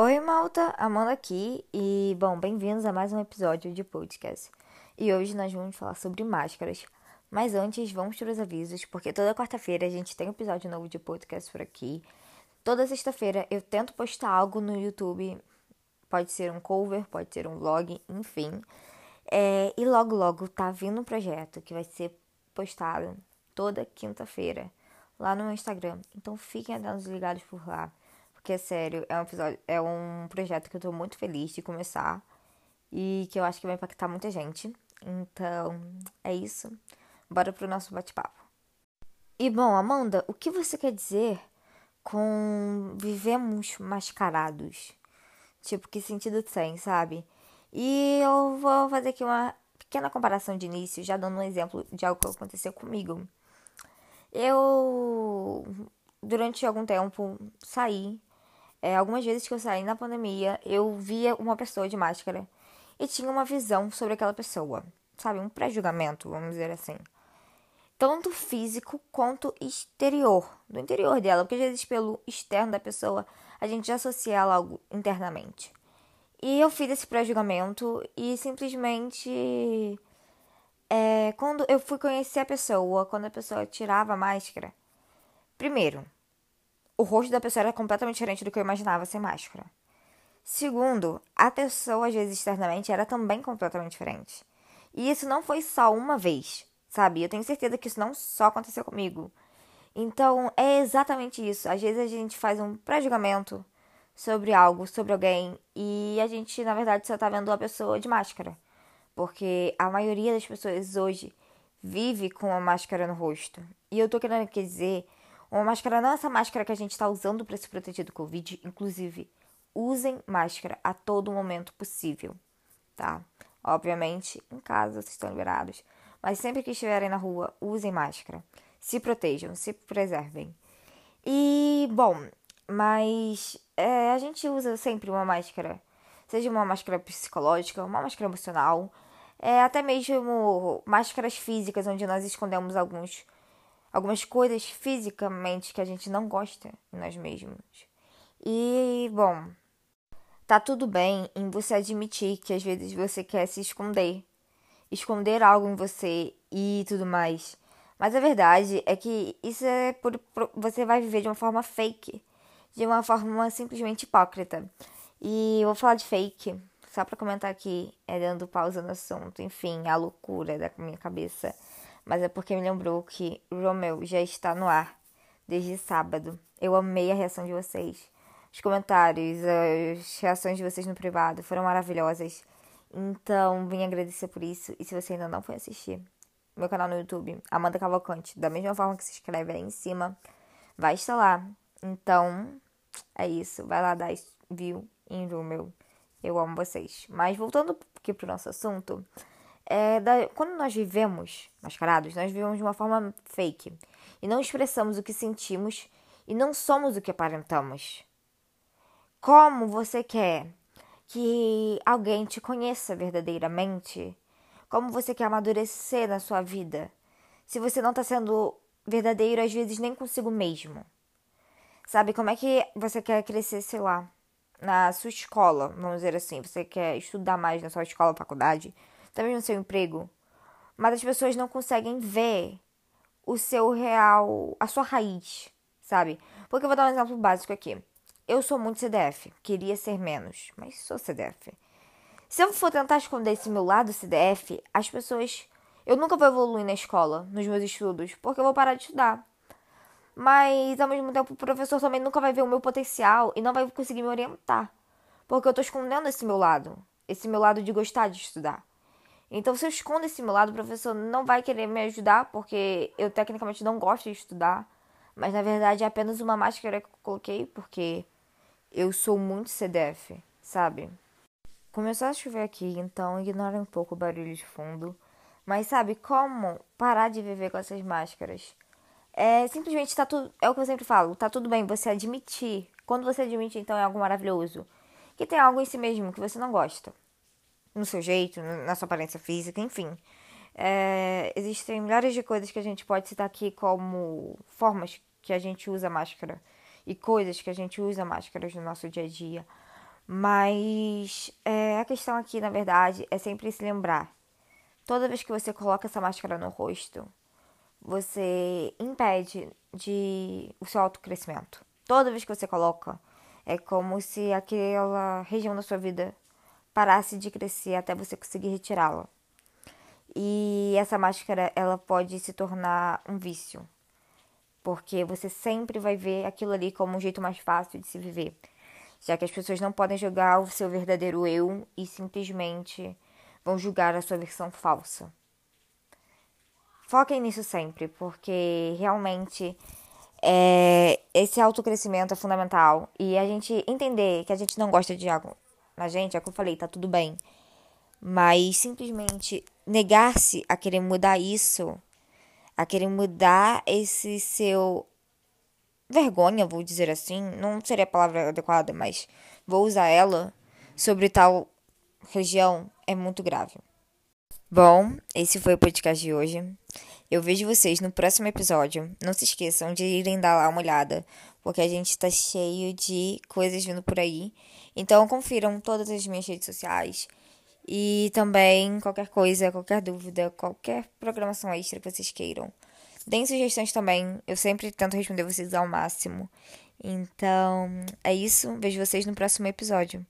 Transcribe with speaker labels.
Speaker 1: Oi, malta, Amanda aqui e, bom, bem-vindos a mais um episódio de podcast. E hoje nós vamos falar sobre máscaras. Mas antes, vamos para os avisos, porque toda quarta-feira a gente tem um episódio novo de podcast por aqui. Toda sexta-feira eu tento postar algo no YouTube, pode ser um cover, pode ser um vlog, enfim. É, e logo, logo tá vindo um projeto que vai ser postado toda quinta-feira lá no meu Instagram. Então fiquem atentos ligados por lá. Porque, é sério, é um, episódio, é um projeto que eu tô muito feliz de começar e que eu acho que vai impactar muita gente. Então, é isso. Bora pro nosso bate-papo. E bom, Amanda, o que você quer dizer com vivemos mascarados? Tipo, que sentido tem, sabe? E eu vou fazer aqui uma pequena comparação de início, já dando um exemplo de algo que aconteceu comigo. Eu, durante algum tempo, saí é, algumas vezes que eu saí na pandemia, eu via uma pessoa de máscara e tinha uma visão sobre aquela pessoa, sabe? Um pré-julgamento, vamos dizer assim. Tanto físico quanto exterior, do interior dela, porque às vezes pelo externo da pessoa a gente já associa ela algo internamente. E eu fiz esse pré-julgamento e simplesmente. É, quando eu fui conhecer a pessoa, quando a pessoa tirava a máscara. Primeiro, o rosto da pessoa era completamente diferente do que eu imaginava sem máscara. Segundo, a pessoa, às vezes, externamente, era também completamente diferente. E isso não foi só uma vez, sabe? Eu tenho certeza que isso não só aconteceu comigo. Então, é exatamente isso. Às vezes a gente faz um pré-julgamento sobre algo, sobre alguém, e a gente, na verdade, só tá vendo a pessoa de máscara. Porque a maioria das pessoas hoje vive com a máscara no rosto. E eu tô querendo dizer uma máscara não é essa máscara que a gente está usando para se proteger do Covid. Inclusive, usem máscara a todo momento possível, tá? Obviamente, em casa vocês estão liberados. Mas sempre que estiverem na rua, usem máscara. Se protejam, se preservem. E, bom, mas é, a gente usa sempre uma máscara, seja uma máscara psicológica, uma máscara emocional, é, até mesmo máscaras físicas, onde nós escondemos alguns algumas coisas fisicamente que a gente não gosta em nós mesmos. E, bom, tá tudo bem em você admitir que às vezes você quer se esconder, esconder algo em você e tudo mais. Mas a verdade é que isso é por, por você vai viver de uma forma fake, de uma forma simplesmente hipócrita. E eu vou falar de fake, só para comentar aqui, é dando pausa no assunto, enfim, a loucura da minha cabeça mas é porque me lembrou que Romeu já está no ar desde sábado. Eu amei a reação de vocês. Os comentários, as reações de vocês no privado foram maravilhosas. Então, vim agradecer por isso. E se você ainda não foi assistir meu canal no YouTube, Amanda Cavalcante, da mesma forma que se inscreve aí em cima, vai estar lá. Então, é isso. Vai lá dar view em Romeu. Eu amo vocês. Mas voltando aqui pro nosso assunto, é, da, quando nós vivemos mascarados, nós vivemos de uma forma fake e não expressamos o que sentimos e não somos o que aparentamos. Como você quer que alguém te conheça verdadeiramente? Como você quer amadurecer na sua vida? Se você não está sendo verdadeiro, às vezes nem consigo mesmo. Sabe, como é que você quer crescer, sei lá, na sua escola, vamos dizer assim, você quer estudar mais na sua escola, faculdade, também no seu emprego, mas as pessoas não conseguem ver o seu real, a sua raiz, sabe? Porque eu vou dar um exemplo básico aqui. Eu sou muito CDF, queria ser menos, mas sou CDF. Se eu for tentar esconder esse meu lado CDF, as pessoas. Eu nunca vou evoluir na escola, nos meus estudos, porque eu vou parar de estudar. Mas, ao mesmo tempo, o professor também nunca vai ver o meu potencial e não vai conseguir me orientar. Porque eu tô escondendo esse meu lado. Esse meu lado de gostar de estudar. Então, se eu escondo esse meu lado, o professor não vai querer me ajudar, porque eu tecnicamente não gosto de estudar. Mas na verdade é apenas uma máscara que eu coloquei, porque eu sou muito CDF, sabe? Começou a chover aqui, então ignorem um pouco o barulho de fundo. Mas sabe como parar de viver com essas máscaras? É simplesmente tá tudo. É o que eu sempre falo, tá tudo bem você admitir. Quando você admite, então é algo maravilhoso. Que tem algo em si mesmo que você não gosta no seu jeito, na sua aparência física, enfim. É, existem milhares de coisas que a gente pode citar aqui como formas que a gente usa máscara e coisas que a gente usa máscaras no nosso dia a dia. Mas é, a questão aqui, na verdade, é sempre se lembrar. Toda vez que você coloca essa máscara no rosto, você impede de o seu autocrescimento. Toda vez que você coloca, é como se aquela região da sua vida parasse de crescer até você conseguir retirá-la. E essa máscara, ela pode se tornar um vício. Porque você sempre vai ver aquilo ali como um jeito mais fácil de se viver já que as pessoas não podem julgar o seu verdadeiro eu e simplesmente vão julgar a sua versão falsa. Foquem nisso sempre, porque realmente é, esse autocrescimento é fundamental. E a gente entender que a gente não gosta de algo na gente, é o que eu falei, tá tudo bem. Mas simplesmente negar-se a querer mudar isso, a querer mudar esse seu vergonha, vou dizer assim, não seria a palavra adequada, mas vou usar ela sobre tal região é muito grave. Bom, esse foi o podcast de hoje. Eu vejo vocês no próximo episódio. Não se esqueçam de irem dar lá uma olhada, porque a gente está cheio de coisas vindo por aí. Então confiram todas as minhas redes sociais. E também qualquer coisa, qualquer dúvida, qualquer programação extra que vocês queiram. Deem sugestões também. Eu sempre tento responder vocês ao máximo. Então, é isso. Vejo vocês no próximo episódio.